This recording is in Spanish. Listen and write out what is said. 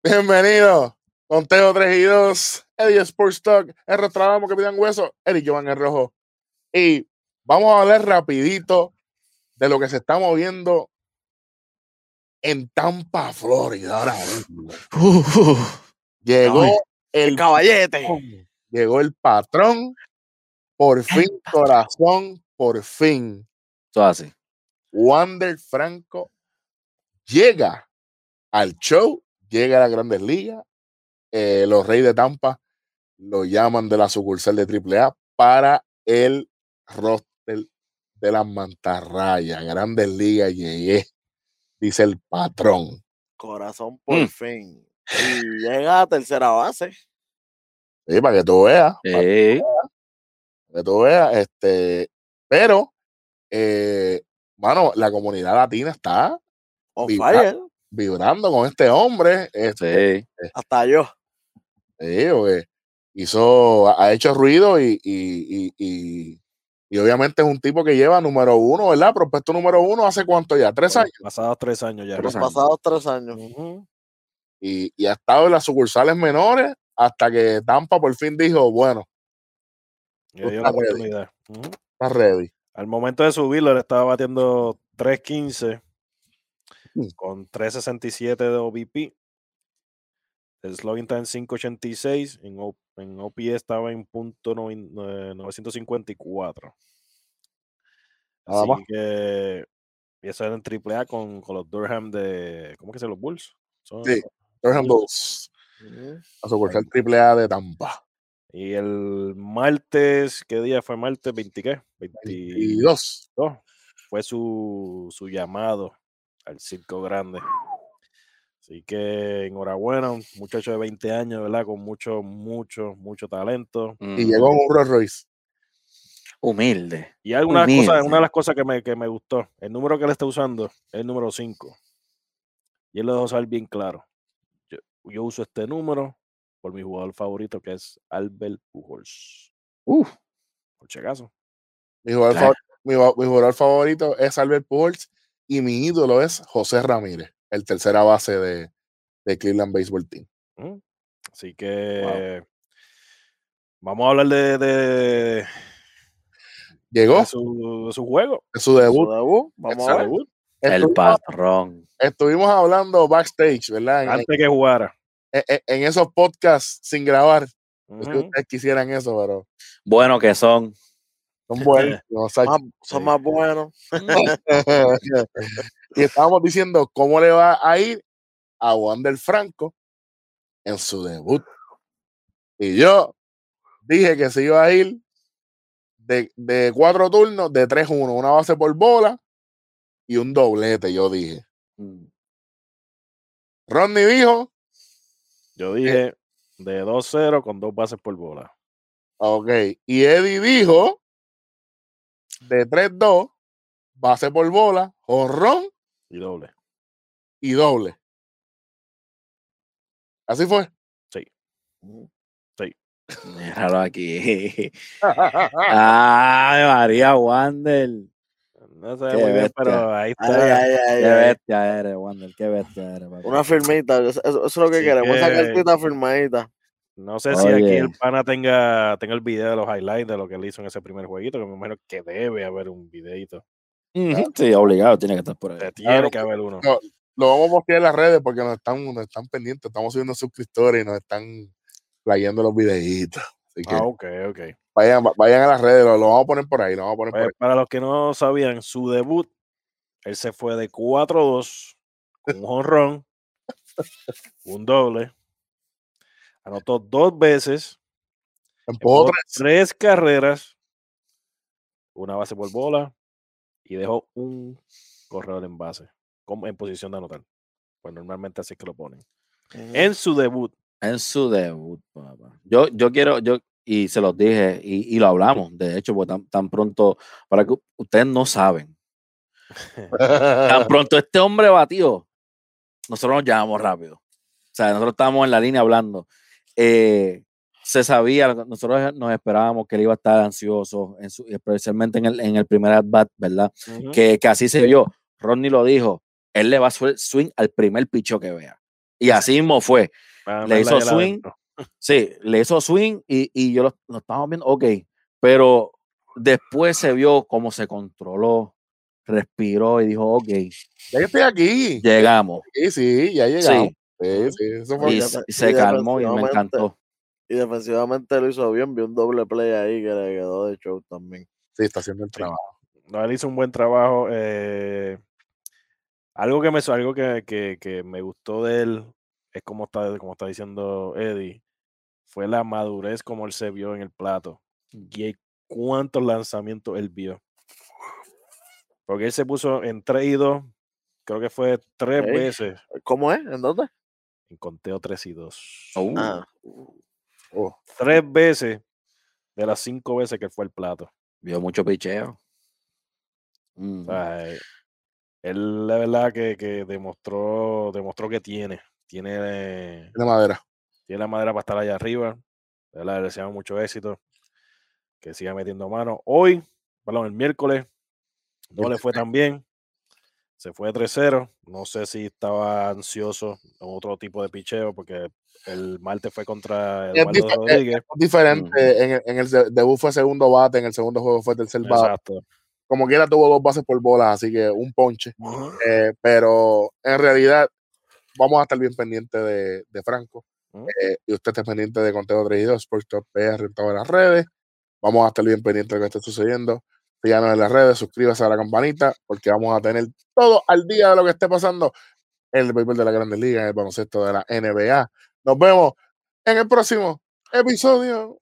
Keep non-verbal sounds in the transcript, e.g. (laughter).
Bienvenido. Conteo 3 y 2. Eddie Sports Talk. El restaurante que pidan hueso. Eric Jovan el Rojo. Y vamos a hablar rapidito de lo que se está moviendo en Tampa, Florida. Ahora mismo. Llegó el El caballete. Llegó el patrón. Por fin, corazón, por fin. Eso así. Wander Franco llega al show, llega a las grandes ligas. eh, los Reyes de Tampa lo llaman de la sucursal de AAA para el roster de las mantarrayas. Grandes ligas llegué, dice el patrón. Corazón por Mm. fin. Y llega a tercera base. Sí, para que tú veas, para Sí. que tú veas. Este, pero, eh, mano, la comunidad latina está On Viva- fire. Vibrando con este hombre. Este, Sí. Hasta yo. Sí, hizo, ha hecho ruido y, y, y, y, y obviamente es un tipo que lleva número uno, ¿verdad? Prospecto número uno hace cuánto ya, tres años. Pasados tres años ya. Los pasados tres años. Y, y ha estado en las sucursales menores hasta que Tampa por fin dijo, bueno, Y le dio la ready. oportunidad. Está ready. Al momento de subirlo, él estaba batiendo 3.15 Mm. Con 3.67 de OBP. El slogan está en 5.86. En, O- en OPS estaba en punto novin- eh, 954. Nada Así que. Y eso era en AAA con, con los Durham de. ¿Cómo que se los Bulls? Son- Sí. Durham Bulls, la sucursal AAA de Tampa. Y el martes, ¿qué día fue martes? ¿20 qué? 22. 22. Fue su, su llamado al circo grande. Así que enhorabuena, un muchacho de 20 años, ¿verdad? Con mucho, mucho, mucho talento. Y llegó un Rolls Royce. Humilde. Y alguna cosa, una de Humilde. las cosas que me, que me gustó, el número que él está usando es el número 5. Y él lo dejó saber bien claro. Yo, yo uso este número por mi jugador favorito, que es Albert Pujols. Uf. Por si acaso. Mi jugador, Claro. favor- mi, va- mi jugador favorito es Albert Pujols y mi ídolo es José Ramírez, el tercera base de, de Cleveland Baseball Team. Ujú. Así que vamos a hablar de, de- Llegó de su, de su juego. de su Su debut. debut, Vamos a ver. debut, El Estuvimos, patrón. estuvimos hablando backstage, ¿verdad? En, antes que jugara. en- en- en esos podcasts sin grabar. Si Ujú. ustedes quisieran eso, pero Bueno que son. Son (laughs) buenos. Más- son más buenos. (laughs) y estábamos diciendo cómo le va a ir a Wander Franco en su debut. Y yo dije que se iba a ir de, de cuatro turnos, de 3-1, una base por bola y un doblete, yo dije. Mm. Rodney dijo, Yo dije de 2-0 con dos bases por bola. ok, y Eddie dijo de 3-2, base por bola, jorrón Y doble. y doble. Así fue. Ujú. (laughs) Míralo aquí. (laughs) Ay, María Wander. No sé Qué muy bien, pero ahí está. ay, ay, Qué ay. bestia eres, Wander. Qué bestia eres. papi. Una firmita. Eso, es lo que queremos. Esa que- cartita firmadita. No sé si aquí el pana tenga, tenga el video de los highlights de lo que él hizo en ese primer jueguito, que me imagino que debe haber un videito. Sí, obligado, tiene que estar por ahí. Tiene que haber uno. No, lo vamos a postear en las redes porque nos están, nos están pendientes, estamos subiendo suscriptores y nos están playando los videitos. Así que Ah, ok, ok. vayan, vayan a las redes, lo, lo vamos a poner por ahí, lo vamos a poner Pues, por para los que no sabían, su debut, él se fue de 4-2 con un jonrón, un doble, anotó dos veces. Empujó tres. carreras, una base por bola y dejó un corredor en base, en posición de anotar. Pues normalmente así es que lo ponen. En su debut, En su debut, papá. Yo, yo quiero, yo, y se los dije, y, y lo hablamos, de hecho, porque tan, tan pronto, para que ustedes no saben, tan (laughs) pronto este hombre batió, nosotros nos llamamos rápido. O sea, nosotros estábamos en la línea hablando. Eh, se sabía, nosotros nos esperábamos que él iba a estar ansioso, en su- especialmente en el, en el primer at-bat, ¿verdad? Que, que así se vio. Rodney lo dijo, él le va a hacer swing al primer picho que vea. Y así mismo fue. Para Le hizo swing. (laughs) Sí, le hizo swing y, y yo lo, lo estábamos viendo, ok, pero después se vio cómo se controló, respiró y dijo, ok, Ya estoy aquí. llegamos. Sí, sí, ya llegamos. Sí, Sí, sí, eso fue y, ya se y calmó y me encantó. Y defensivamente lo hizo bien. Vi un doble play ahí que le quedó de show también. Sí, está haciendo el trabajo. No, él hizo un buen trabajo. eh, algo que me algo que, que- que me gustó de él es como está, como está diciendo Eddie, fue la madurez como él se vio en el plato. Y cuántos lanzamientos él vio. Porque él se puso en 3 y 2, creo que fue tres veces ¿Cómo es? ¿En dónde? En conteo 3 y 2. Uh, Ah, Oh, Tres veces de las cinco veces que fue el plato. vio mucho picheo. Mm, O sea, eh, él la verdad que, que demostró, demostró que tiene. Tiene, de madera. tiene la madera para estar allá arriba. De verdad, le deseamos mucho éxito. Que siga metiendo mano. Hoy, perdón, el miércoles, no le fue tan bien. Se fue 3-0. No sé si estaba ansioso en otro tipo de picheo, porque el martes fue contra Es Eduardo dife- Rodríguez. Es diferente. En, el- en el se- debut fue segundo bate, en el segundo juego fue tercer bate. Exacto. Como quiera tuvo dos bases por bola, así que un ponche. Eh, pero en realidad vamos a estar bien pendientes de, de Franco. Eh, y usted esté pendiente de Conteo 3 y 2, Sports Talk PR en todas las redes. Vamos a estar bien pendientes de lo que esté sucediendo. Síganos en las redes, suscríbase a la campanita, porque vamos a tener todo al día de lo que esté pasando en el béisbol de la Grandes Ligas, en el baloncesto de la NBA. Nos vemos en el próximo episodio.